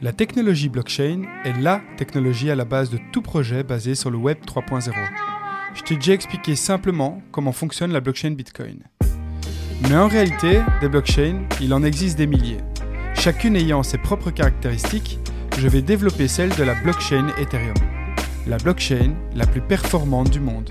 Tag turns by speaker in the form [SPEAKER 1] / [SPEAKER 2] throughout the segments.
[SPEAKER 1] La technologie blockchain est LA technologie à la base de tout projet basé sur le Web 3.0. Je t'ai déjà expliqué simplement comment fonctionne la blockchain Bitcoin. Mais en réalité, des blockchains, il en existe des milliers. Chacune ayant ses propres caractéristiques, je vais développer celle de la blockchain Ethereum. La blockchain la plus performante du monde.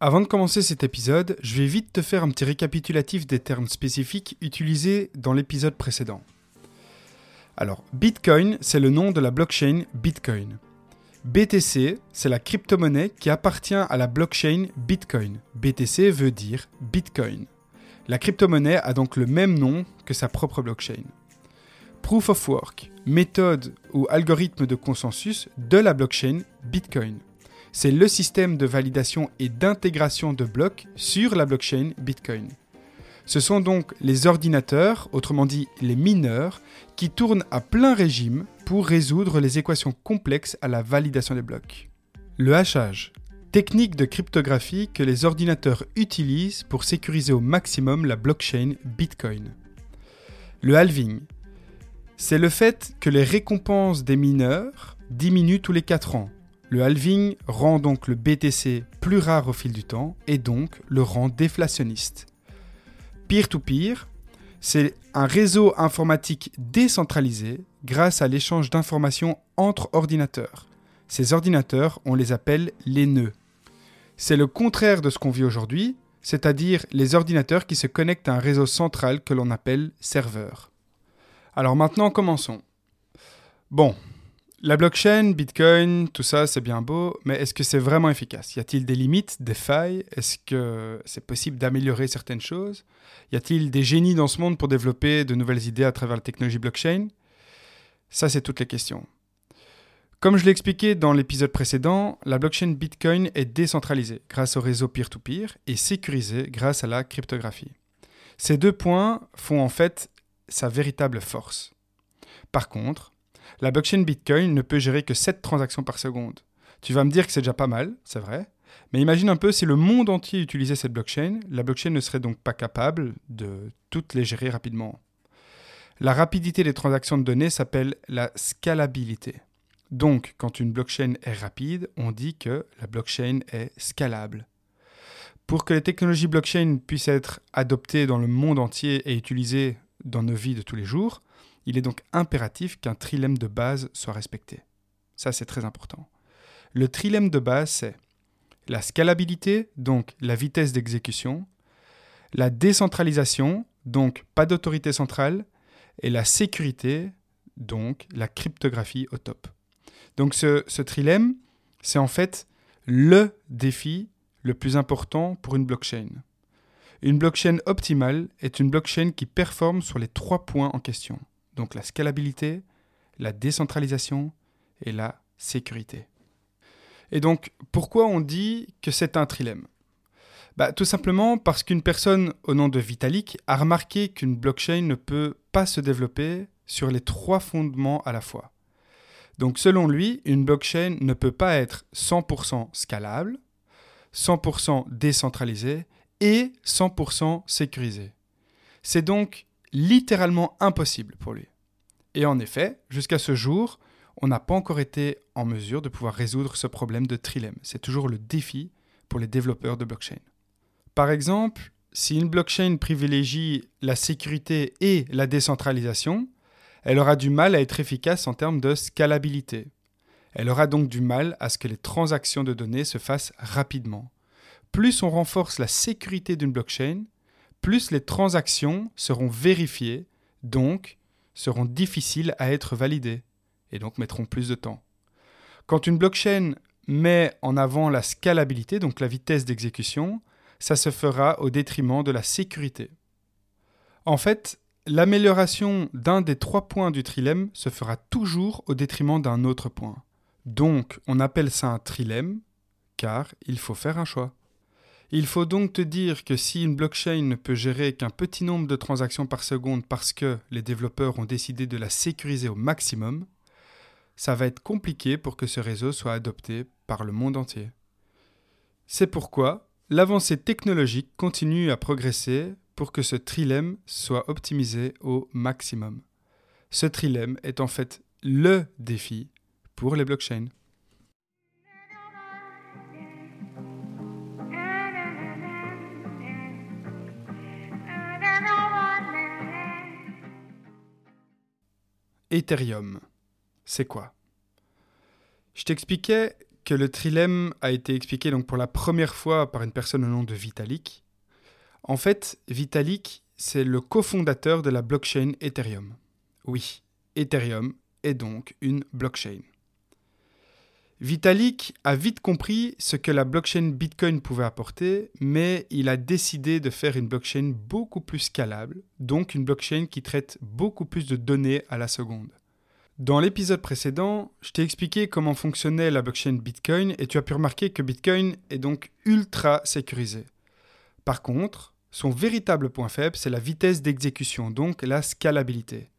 [SPEAKER 1] Avant de commencer cet épisode, je vais vite te faire un petit récapitulatif des termes spécifiques utilisés dans l'épisode précédent. Alors, Bitcoin, c'est le nom de la blockchain Bitcoin. BTC, c'est la crypto-monnaie qui appartient à la blockchain Bitcoin. BTC veut dire Bitcoin. La crypto-monnaie a donc le même nom que sa propre blockchain. Proof of Work, méthode ou algorithme de consensus de la blockchain Bitcoin c'est le système de validation et d'intégration de blocs sur la blockchain Bitcoin. Ce sont donc les ordinateurs, autrement dit les mineurs, qui tournent à plein régime pour résoudre les équations complexes à la validation des blocs. Le hachage, technique de cryptographie que les ordinateurs utilisent pour sécuriser au maximum la blockchain Bitcoin. Le halving, c'est le fait que les récompenses des mineurs diminuent tous les 4 ans, le halving rend donc le BTC plus rare au fil du temps et donc le rend déflationniste. Peer-to-peer, c'est un réseau informatique décentralisé grâce à l'échange d'informations entre ordinateurs. Ces ordinateurs, on les appelle les nœuds. C'est le contraire de ce qu'on vit aujourd'hui, c'est-à-dire les ordinateurs qui se connectent à un réseau central que l'on appelle serveur. Alors maintenant, commençons. Bon, la blockchain, Bitcoin, tout ça, c'est bien beau, mais est-ce que c'est vraiment efficace? Y a-t-il des limites, des failles? Est-ce que c'est possible d'améliorer certaines choses? Y a-t-il des génies dans ce monde pour développer de nouvelles idées à travers la technologie blockchain? Ça, c'est toutes les questions. Comme je l'ai expliqué dans l'épisode précédent, la blockchain Bitcoin est décentralisée grâce au réseau peer-to-peer et sécurisée grâce à la cryptographie. Ces deux points font en fait sa véritable force. Par contre, la blockchain Bitcoin ne peut gérer que 7 transactions par seconde. Tu vas me dire que c'est déjà pas mal, c'est vrai. Mais imagine un peu si le monde entier utilisait cette blockchain, la blockchain ne serait donc pas capable de toutes les gérer rapidement. La rapidité des transactions de données s'appelle la scalabilité. Donc, quand une blockchain est rapide, on dit que la blockchain est scalable. Pour que les technologies blockchain puissent être adoptées dans le monde entier et utilisées dans nos vies de tous les jours, il est donc impératif qu'un trilemme de base soit respecté. Ça, c'est très important. Le trilemme de base, c'est la scalabilité, donc la vitesse d'exécution, la décentralisation, donc pas d'autorité centrale, et la sécurité, donc la cryptographie au top. Donc ce, trilemme, c'est en fait le défi le plus important pour une blockchain. Une blockchain optimale est une blockchain qui performe sur les trois points en question donc la scalabilité, la décentralisation et la sécurité. Et donc, pourquoi on dit que c'est un trilemme? Bah, Tout simplement parce qu'une personne au nom de Vitalik a remarqué qu'une blockchain ne peut pas se développer sur les trois fondements à la fois. Donc selon lui, une blockchain ne peut pas être 100% scalable, 100% décentralisée et 100% sécurisée. C'est donc littéralement impossible pour lui. Et en effet, jusqu'à ce jour, on n'a pas encore été en mesure de pouvoir résoudre ce problème de trilemme. C'est toujours le défi pour les développeurs de blockchain. Par exemple, si une blockchain privilégie la sécurité et la décentralisation, elle aura du mal à être efficace en termes de scalabilité. Elle aura donc du mal à ce que les transactions de données se fassent rapidement. Plus on renforce la sécurité d'une blockchain, plus les transactions seront vérifiées, donc seront difficiles à être validées, et donc mettront plus de temps. Quand une blockchain met en avant la scalabilité, donc la vitesse d'exécution, ça se fera au détriment de la sécurité. En fait, l'amélioration d'un des trois points du trilemme se fera toujours au détriment d'un autre point. Donc, on appelle ça un trilemme, car il faut faire un choix. Il faut donc te dire que si une blockchain ne peut gérer qu'un petit nombre de transactions par seconde parce que les développeurs ont décidé de la sécuriser au maximum, ça va être compliqué pour que ce réseau soit adopté par le monde entier. C'est pourquoi l'avancée technologique continue à progresser pour que ce trilemme soit optimisé au maximum. Ce trilemme est en fait le défi pour les blockchains. Ethereum. C'est quoi? Je t'expliquais que le trilemme a été expliqué donc pour la première fois par une personne au nom de Vitalik. En fait, Vitalik, c'est le cofondateur de la blockchain Ethereum. Oui, Ethereum est donc une blockchain. Vitalik a vite compris ce que la blockchain Bitcoin pouvait apporter, mais il a décidé de faire une blockchain beaucoup plus scalable, donc une blockchain qui traite beaucoup plus de données à la seconde. Dans l'épisode précédent, je t'ai expliqué comment fonctionnait la blockchain Bitcoin et tu as pu remarquer que Bitcoin est donc ultra sécurisé. Par contre, son véritable point faible, c'est la vitesse d'exécution, donc la scalabilité.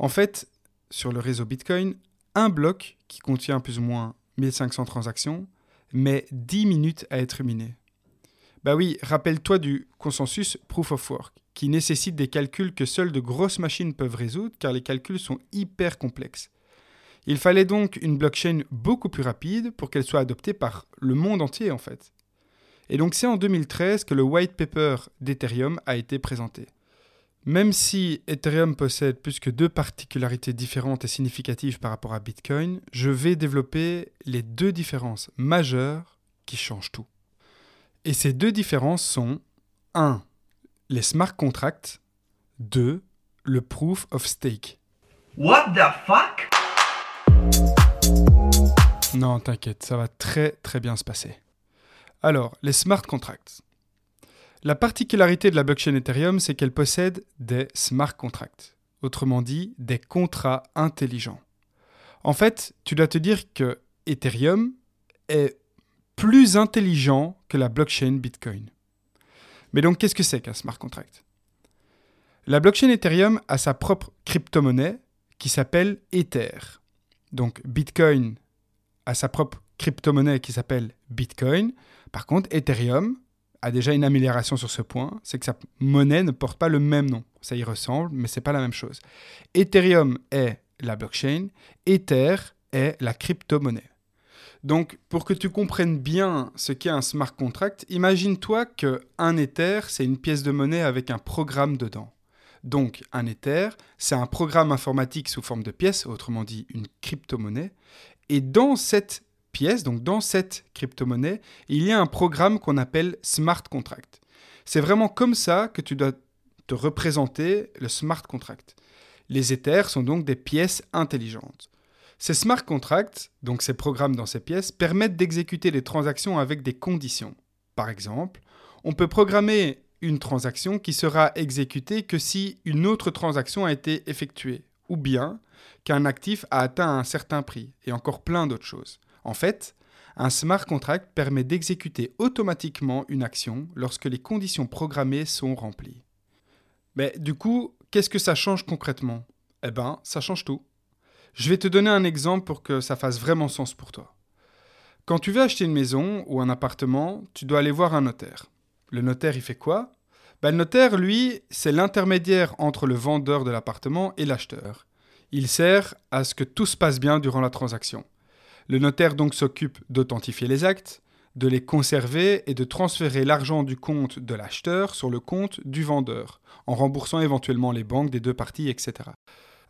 [SPEAKER 1] En fait, sur le réseau Bitcoin, un bloc qui contient plus ou moins 1500 transactions met 10 minutes à être miné. Bah oui, rappelle-toi du consensus Proof of Work, qui nécessite des calculs que seules de grosses machines peuvent résoudre car les calculs sont hyper complexes. Il fallait donc une blockchain beaucoup plus rapide pour qu'elle soit adoptée par le monde entier en fait. Et donc c'est en 2013 que le white paper d'Ethereum a été présenté. Même si Ethereum possède plus que deux particularités différentes et significatives par rapport à Bitcoin, je vais développer les deux différences majeures qui changent tout. Et ces deux différences sont 1. Les smart contracts 2. Le proof of stake. What the fuck? Non, t'inquiète, ça va très très bien se passer. Alors, les smart contracts. La particularité de la blockchain Ethereum, c'est qu'elle possède des smart contracts, autrement dit des contrats intelligents. En fait, tu dois te dire que Ethereum est plus intelligent que la blockchain Bitcoin. Mais donc, qu'est-ce que c'est qu'un smart contract? La blockchain Ethereum a sa propre crypto-monnaie qui s'appelle Ether. Donc, Bitcoin a sa propre crypto-monnaie qui s'appelle Bitcoin. Par contre, Ethereum a déjà une amélioration sur ce point, c'est que sa monnaie ne porte pas le même nom. Ça y ressemble, mais c'est pas la même chose. Ethereum est la blockchain, Ether est la crypto-monnaie. Donc, pour que tu comprennes bien ce qu'est un smart contract, imagine-toi que un Ether, c'est une pièce de monnaie avec un programme dedans. Donc, un Ether, c'est un programme informatique sous forme de pièce, autrement dit une crypto-monnaie. Et dans cette donc dans cette crypto-monnaie, il y a un programme qu'on appelle smart contract. C'est vraiment comme ça que tu dois te représenter le smart contract. Les Ethers sont donc des pièces intelligentes. Ces smart contracts, donc ces programmes dans ces pièces, permettent d'exécuter les transactions avec des conditions. Par exemple, on peut programmer une transaction qui sera exécutée que si une autre transaction a été effectuée, ou bien qu'un actif a atteint un certain prix, et encore plein d'autres choses. En fait, un smart contract permet d'exécuter automatiquement une action lorsque les conditions programmées sont remplies. Mais du coup, qu'est-ce que ça change concrètement? Eh bien, ça change tout. Je vais te donner un exemple pour que ça fasse vraiment sens pour toi. Quand tu veux acheter une maison ou un appartement, tu dois aller voir un notaire. Le notaire, il fait quoi? Ben, Le notaire, lui, c'est l'intermédiaire entre le vendeur de l'appartement et l'acheteur. Il sert à ce que tout se passe bien durant la transaction. Le notaire donc s'occupe d'authentifier les actes, de les conserver et de transférer l'argent du compte de l'acheteur sur le compte du vendeur, en remboursant éventuellement les banques des deux parties, etc.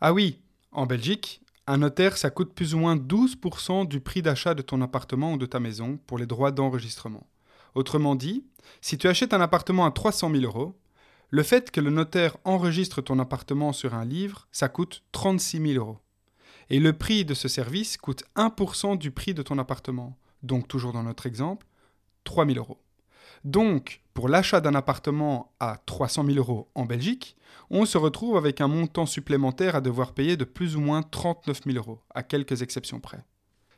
[SPEAKER 1] Ah oui, en Belgique, un notaire, ça coûte plus ou moins 12% du prix d'achat de ton appartement ou de ta maison pour les droits d'enregistrement. Autrement dit, si tu achètes un appartement à 300 000 euros, le fait que le notaire enregistre ton appartement sur un livre, ça coûte 36 000 euros. Et le prix de ce service coûte 1% du prix de ton appartement. Donc, toujours dans notre exemple, 3000 euros. Donc, pour l'achat d'un appartement à 300 000 euros en Belgique, on se retrouve avec un montant supplémentaire à devoir payer de plus ou moins 39 000 euros, à quelques exceptions près.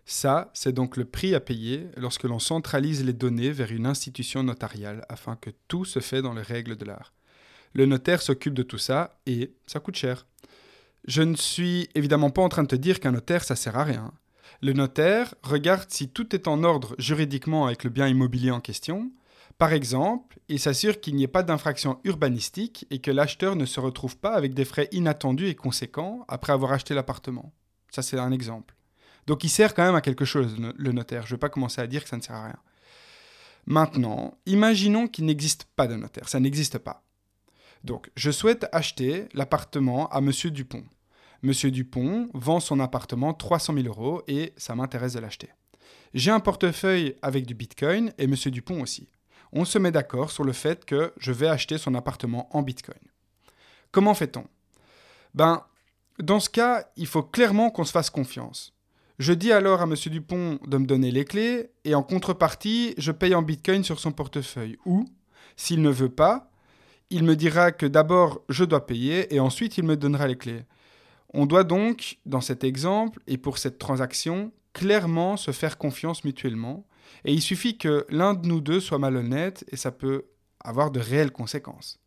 [SPEAKER 1] Ça, c'est donc le prix à payer lorsque l'on centralise les données vers une institution notariale afin que tout se fait dans les règles de l'art. Le notaire s'occupe de tout ça et ça coûte cher. Je ne suis évidemment pas en train de te dire qu'un notaire, ça sert à rien. Le notaire regarde si tout est en ordre juridiquement avec le bien immobilier en question. Par exemple, il s'assure qu'il n'y ait pas d'infraction urbanistique et que l'acheteur ne se retrouve pas avec des frais inattendus et conséquents après avoir acheté l'appartement. Ça, c'est un exemple. Donc il sert quand même à quelque chose, le notaire. Je ne vais pas commencer à dire que ça ne sert à rien. Maintenant, imaginons qu'il n'existe pas de notaire. Ça n'existe pas. Donc, je souhaite acheter l'appartement à Monsieur Dupont. Monsieur Dupont vend son appartement 300 000 euros et ça m'intéresse de l'acheter. J'ai un portefeuille avec du Bitcoin et Monsieur Dupont aussi. On se met d'accord sur le fait que je vais acheter son appartement en Bitcoin. Comment fait-on? Ben, dans ce cas, il faut clairement qu'on se fasse confiance. Je dis alors à M. Dupont de me donner les clés et en contrepartie, je paye en bitcoin sur son portefeuille. Ou, s'il ne veut pas, il me dira que d'abord je dois payer et ensuite il me donnera les clés. On doit donc, dans cet exemple et pour cette transaction, clairement se faire confiance mutuellement et il suffit que l'un de nous deux soit malhonnête et ça peut avoir de réelles conséquences.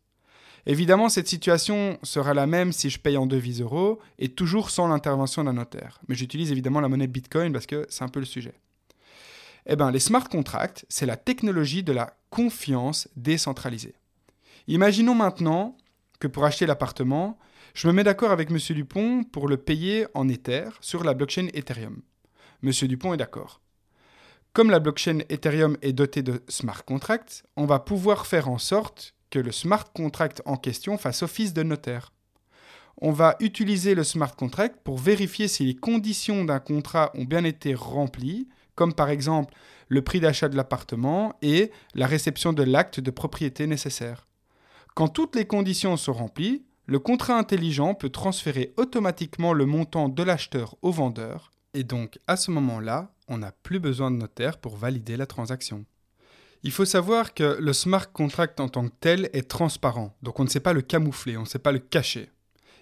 [SPEAKER 1] Évidemment, cette situation sera la même si je paye en devises euros et toujours sans l'intervention d'un notaire. Mais j'utilise évidemment la monnaie Bitcoin parce que c'est un peu le sujet. Eh bien, les smart contracts, c'est la technologie de la confiance décentralisée. Imaginons maintenant que pour acheter l'appartement, je me mets d'accord avec M. Dupont pour le payer en Ether sur la blockchain Ethereum. M. Dupont est d'accord. Comme la blockchain Ethereum est dotée de smart contracts, on va pouvoir faire en sorte que le smart contract en question fasse office de notaire. On va utiliser le smart contract pour vérifier si les conditions d'un contrat ont bien été remplies, comme par exemple le prix d'achat de l'appartement et la réception de l'acte de propriété nécessaire. Quand toutes les conditions sont remplies, le contrat intelligent peut transférer automatiquement le montant de l'acheteur au vendeur, et donc à ce moment-là, on n'a plus besoin de notaire pour valider la transaction. Il faut savoir que le smart contract en tant que tel est transparent, donc on ne sait pas le camoufler, on ne sait pas le cacher.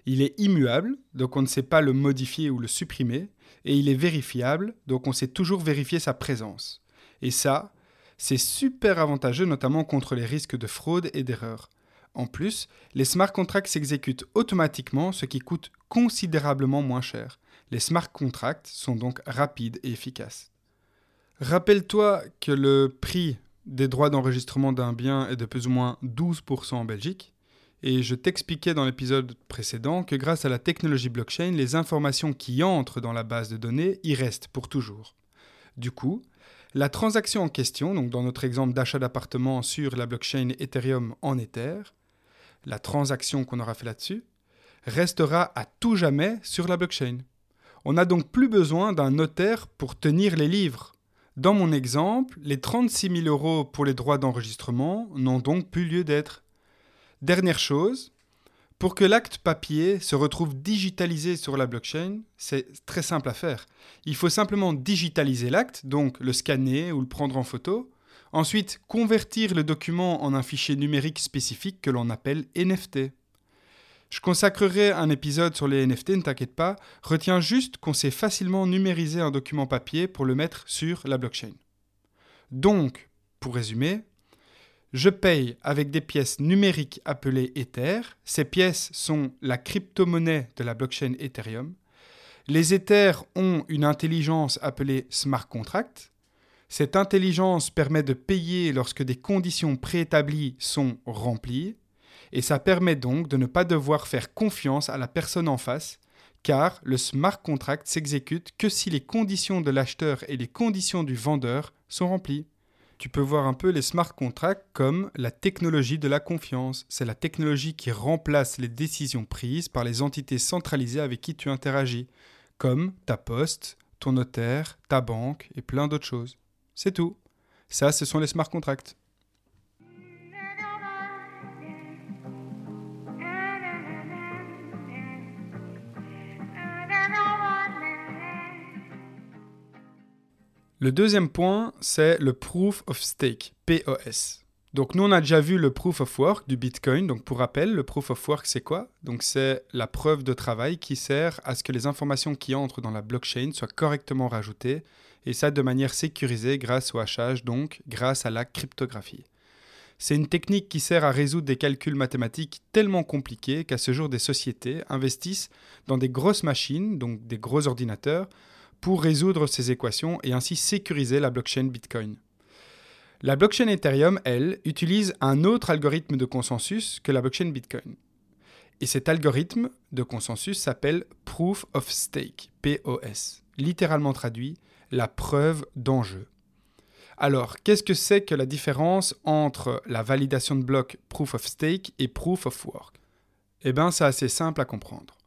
[SPEAKER 1] Il est immuable, donc on ne sait pas le modifier ou le supprimer, et il est vérifiable, donc on sait toujours vérifier sa présence. Et ça, c'est super avantageux notamment contre les risques de fraude et d'erreur. En plus, les smart contracts s'exécutent automatiquement, ce qui coûte considérablement moins cher. Les smart contracts sont donc rapides et efficaces. Rappelle-toi que le prix des droits d'enregistrement d'un bien est de plus ou moins 12% en Belgique. Et je t'expliquais dans l'épisode précédent que grâce à la technologie blockchain, les informations qui entrent dans la base de données y restent pour toujours. Du coup, la transaction en question, donc dans notre exemple d'achat d'appartement sur la blockchain Ethereum en Ether, la transaction qu'on aura fait là-dessus, restera à tout jamais sur la blockchain. On n'a donc plus besoin d'un notaire pour tenir les livres dans mon exemple, les 36 000 euros pour les droits d'enregistrement n'ont donc plus lieu d'être. Dernière chose, pour que l'acte papier se retrouve digitalisé sur la blockchain, c'est très simple à faire. Il faut simplement digitaliser l'acte, donc le scanner ou le prendre en photo, ensuite convertir le document en un fichier numérique spécifique que l'on appelle NFT. Je consacrerai un épisode sur les NFT, ne t'inquiète pas. Retiens juste qu'on sait facilement numériser un document papier pour le mettre sur la blockchain. Donc, pour résumer, je paye avec des pièces numériques appelées Ether. Ces pièces sont la crypto-monnaie de la blockchain Ethereum. Les Ethers ont une intelligence appelée smart contract. Cette intelligence permet de payer lorsque des conditions préétablies sont remplies et ça permet donc de ne pas devoir faire confiance à la personne en face, car le smart contract s'exécute que si les conditions de l'acheteur et les conditions du vendeur sont remplies. Tu peux voir un peu les smart contracts comme la technologie de la confiance. C'est la technologie qui remplace les décisions prises par les entités centralisées avec qui tu interagis, comme ta poste, ton notaire, ta banque et plein d'autres choses. C'est tout. Ça, ce sont les smart contracts. Le deuxième point, c'est le Proof of Stake, POS. Donc nous, on a déjà vu le proof of work du Bitcoin. Donc pour rappel, le proof of work, c'est quoi? Donc c'est la preuve de travail qui sert à ce que les informations qui entrent dans la blockchain soient correctement rajoutées, et ça de manière sécurisée grâce au hachage, donc grâce à la cryptographie. C'est une technique qui sert à résoudre des calculs mathématiques tellement compliqués qu'à ce jour des sociétés investissent dans des grosses machines, donc des gros ordinateurs, pour résoudre ces équations et ainsi sécuriser la blockchain Bitcoin. La blockchain Ethereum, elle, utilise un autre algorithme de consensus que la blockchain Bitcoin. Et cet algorithme de consensus s'appelle Proof of Stake, POS, littéralement traduit la preuve d'enjeu. Alors, qu'est-ce que c'est que la différence entre la validation de bloc Proof of Stake et Proof of Work? Eh bien, c'est assez simple à comprendre.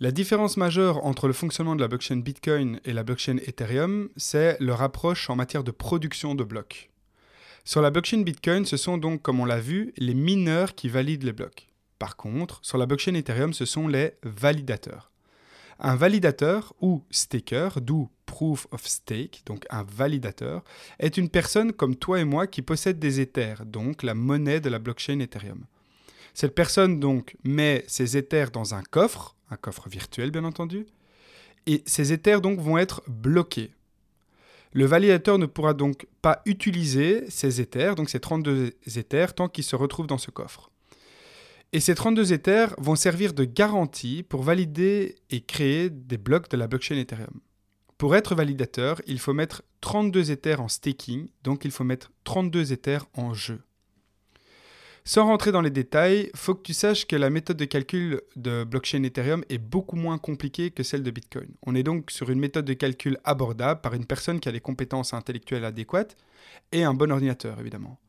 [SPEAKER 1] La différence majeure entre le fonctionnement de la blockchain Bitcoin et la blockchain Ethereum, c'est leur approche en matière de production de blocs. Sur la blockchain Bitcoin, ce sont donc, comme on l'a vu, les mineurs qui valident les blocs. Par contre, sur la blockchain Ethereum, ce sont les validateurs. Un validateur ou staker, d'où proof of stake, donc un validateur, est une personne comme toi et moi qui possède des Ethers, donc la monnaie de la blockchain Ethereum. Cette personne donc met ses Ethers dans un coffre, un coffre virtuel bien entendu, et ces Ethers donc vont être bloqués. Le validateur ne pourra donc pas utiliser ces Ethers, donc ces 32 Ethers, tant qu'ils se retrouvent dans ce coffre. Et ces 32 Ethers vont servir de garantie pour valider et créer des blocs de la blockchain Ethereum. Pour être validateur, il faut mettre 32 Ethers en staking, donc il faut mettre 32 Ethers en jeu. Sans rentrer dans les détails, faut que tu saches que la méthode de calcul de blockchain Ethereum est beaucoup moins compliquée que celle de Bitcoin. On est donc sur une méthode de calcul abordable par une personne qui a les compétences intellectuelles adéquates et un bon ordinateur évidemment.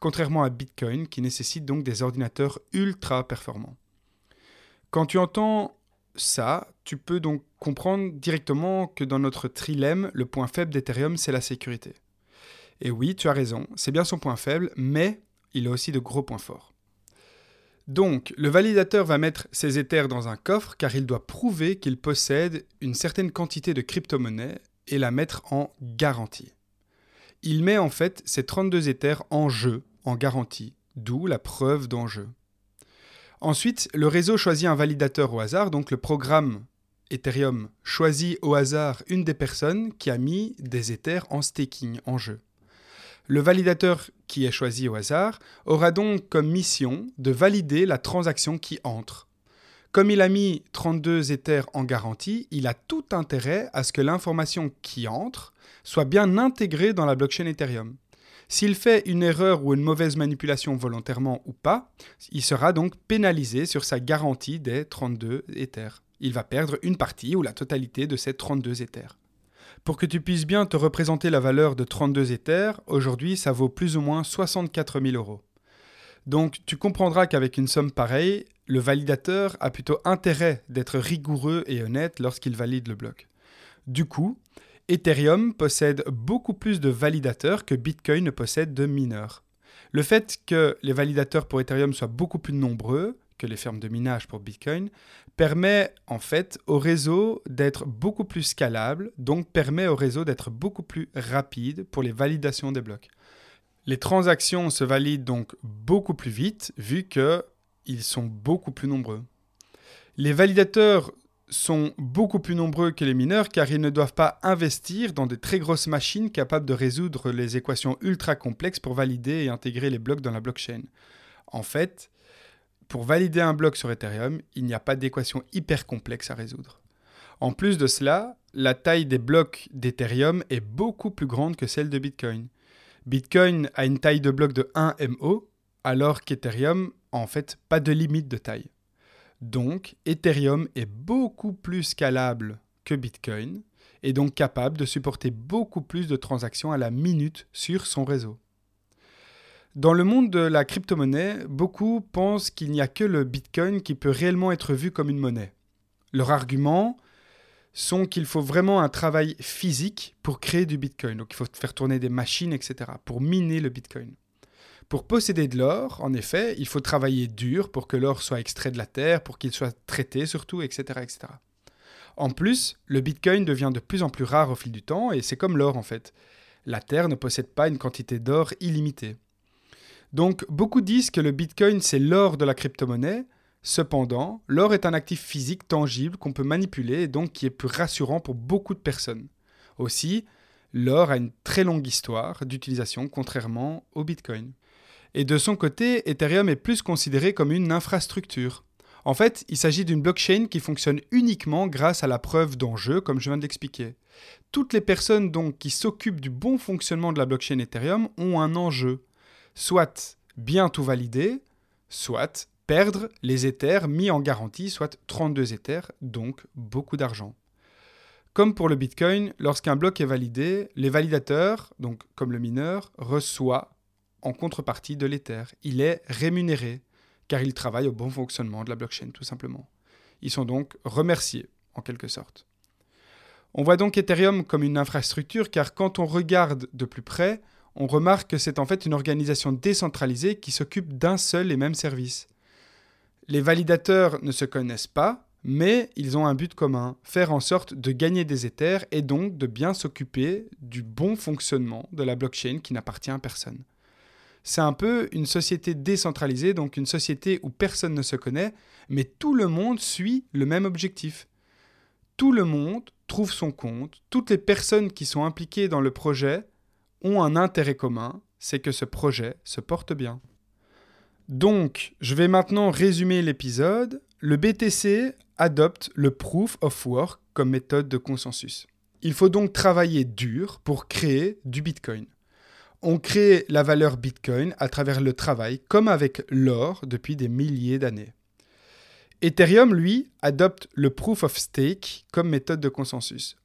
[SPEAKER 1] Contrairement à Bitcoin qui nécessite donc des ordinateurs ultra performants. Quand tu entends ça, tu peux donc comprendre directement que dans notre trilemme, le point faible d'Ethereum, c'est la sécurité. Et oui, tu as raison, c'est bien son point faible, mais il a aussi de gros points forts. Donc, le validateur va mettre ses Ethers dans un coffre car il doit prouver qu'il possède une certaine quantité de crypto-monnaie et la mettre en garantie. Il met en fait ces 32 Ethers en jeu, en garantie, d'où la preuve d'enjeu. Ensuite, le réseau choisit un validateur au hasard, donc le programme Ethereum choisit au hasard une des personnes qui a mis des Ethers en staking, en jeu. Le validateur qui est choisi au hasard aura donc comme mission de valider la transaction qui entre. Comme il a mis 32 Ethers en garantie, il a tout intérêt à ce que l'information qui entre soit bien intégrée dans la blockchain Ethereum. S'il fait une erreur ou une mauvaise manipulation volontairement ou pas, il sera donc pénalisé sur sa garantie des 32 Ethers. Il va perdre une partie ou la totalité de ces 32 Ethers. Pour que tu puisses bien te représenter la valeur de 32 Ethers, aujourd'hui ça vaut plus ou moins 64 000 euros. Donc tu comprendras qu'avec une somme pareille, le validateur a plutôt intérêt d'être rigoureux et honnête lorsqu'il valide le bloc. Du coup, Ethereum possède beaucoup plus de validateurs que Bitcoin ne possède de mineurs. Le fait que les validateurs pour Ethereum soient beaucoup plus nombreux que les fermes de minage pour Bitcoin, permet en fait au réseau d'être beaucoup plus scalable, donc permet au réseau d'être beaucoup plus rapide pour les validations des blocs. Les transactions se valident donc beaucoup plus vite vu qu'ils sont beaucoup plus nombreux. Les validateurs sont beaucoup plus nombreux que les mineurs car ils ne doivent pas investir dans de très grosses machines capables de résoudre les équations ultra complexes pour valider et intégrer les blocs dans la blockchain. En fait, pour valider un bloc sur Ethereum, il n'y a pas d'équation hyper complexe à résoudre. En plus de cela, la taille des blocs d'Ethereum est beaucoup plus grande que celle de Bitcoin. Bitcoin a une taille de bloc de 1 MO, alors qu'Ethereum a en fait pas de limite de taille. Donc, Ethereum est beaucoup plus scalable que Bitcoin et donc capable de supporter beaucoup plus de transactions à la minute sur son réseau. Dans le monde de la crypto-monnaie, beaucoup pensent qu'il n'y a que le Bitcoin qui peut réellement être vu comme une monnaie. Leur argument sont qu'il faut vraiment un travail physique pour créer du Bitcoin. Donc il faut faire tourner des machines, etc., pour miner le Bitcoin. Pour posséder de l'or, en effet, il faut travailler dur pour que l'or soit extrait de la terre, pour qu'il soit traité surtout, etc., etc. En plus, le Bitcoin devient de plus en plus rare au fil du temps, et c'est comme l'or en fait. La Terre ne possède pas une quantité d'or illimitée. Donc beaucoup disent que le Bitcoin c'est l'or de la crypto-monnaie. Cependant, l'or est un actif physique tangible qu'on peut manipuler et donc qui est plus rassurant pour beaucoup de personnes. Aussi, l'or a une très longue histoire d'utilisation contrairement au Bitcoin. Et de son côté, Ethereum est plus considéré comme une infrastructure. En fait, il s'agit d'une blockchain qui fonctionne uniquement grâce à la preuve d'enjeu, comme je viens de l'expliquer. Toutes les personnes donc qui s'occupent du bon fonctionnement de la blockchain Ethereum ont un enjeu. Soit bien tout valider, soit perdre les Ethers mis en garantie, soit 32 Ethers, donc beaucoup d'argent. Comme pour le Bitcoin, lorsqu'un bloc est validé, les validateurs, donc comme le mineur, reçoit en contrepartie de l'Ether. Il est rémunéré car il travaille au bon fonctionnement de la blockchain, tout simplement. Ils sont donc remerciés, en quelque sorte. On voit donc Ethereum comme une infrastructure car quand on regarde de plus près, on remarque que c'est en fait une organisation décentralisée qui s'occupe d'un seul et même service. Les validateurs ne se connaissent pas, mais ils ont un but commun, faire en sorte de gagner des Ethers et donc de bien s'occuper du bon fonctionnement de la blockchain qui n'appartient à personne. C'est un peu une société décentralisée, donc une société où personne ne se connaît, mais tout le monde suit le même objectif. Tout le monde trouve son compte, toutes les personnes qui sont impliquées dans le projet ont un intérêt commun, c'est que ce projet se porte bien. Donc, je vais maintenant résumer l'épisode. Le BTC adopte le Proof of Work comme méthode de consensus. Il faut donc travailler dur pour créer du Bitcoin. On crée la valeur Bitcoin à travers le travail, comme avec l'or depuis des milliers d'années. Ethereum, lui, adopte le Proof of Stake comme méthode de consensus.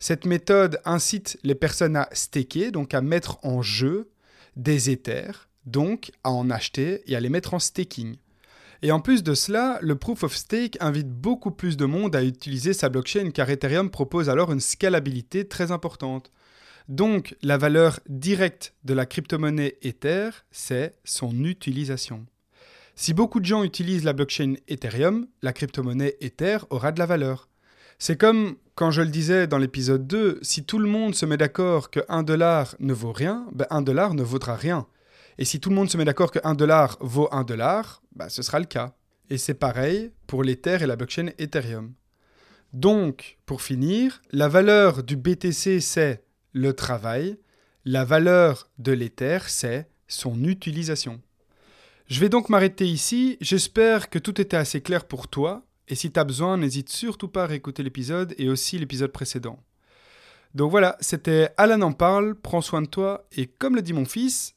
[SPEAKER 1] Cette méthode incite les personnes à staker, donc à mettre en jeu des Ethers, donc à en acheter et à les mettre en staking. Et en plus de cela, le Proof of Stake invite beaucoup plus de monde à utiliser sa blockchain car Ethereum propose alors une scalabilité très importante. Donc la valeur directe de la crypto-monnaie Ether, c'est son utilisation. Si beaucoup de gens utilisent la blockchain Ethereum, la crypto-monnaie Ether aura de la valeur. C'est comme quand je le disais dans l'épisode 2, si tout le monde se met d'accord que 1 dollar ne vaut rien, ben 1 dollar ne vaudra rien. Et si tout le monde se met d'accord que 1 dollar vaut 1 dollar, ben ce sera le cas. Et c'est pareil pour l'Ether et la blockchain Ethereum. Donc, pour finir, la valeur du BTC, c'est le travail. La valeur de l'Ether, c'est son utilisation. Je vais donc m'arrêter ici. J'espère que tout était assez clair pour toi. Et si tu as besoin, n'hésite surtout pas à réécouter l'épisode et aussi l'épisode précédent. Donc voilà, c'était Alan en parle. Prends soin de toi. Et comme le dit mon fils.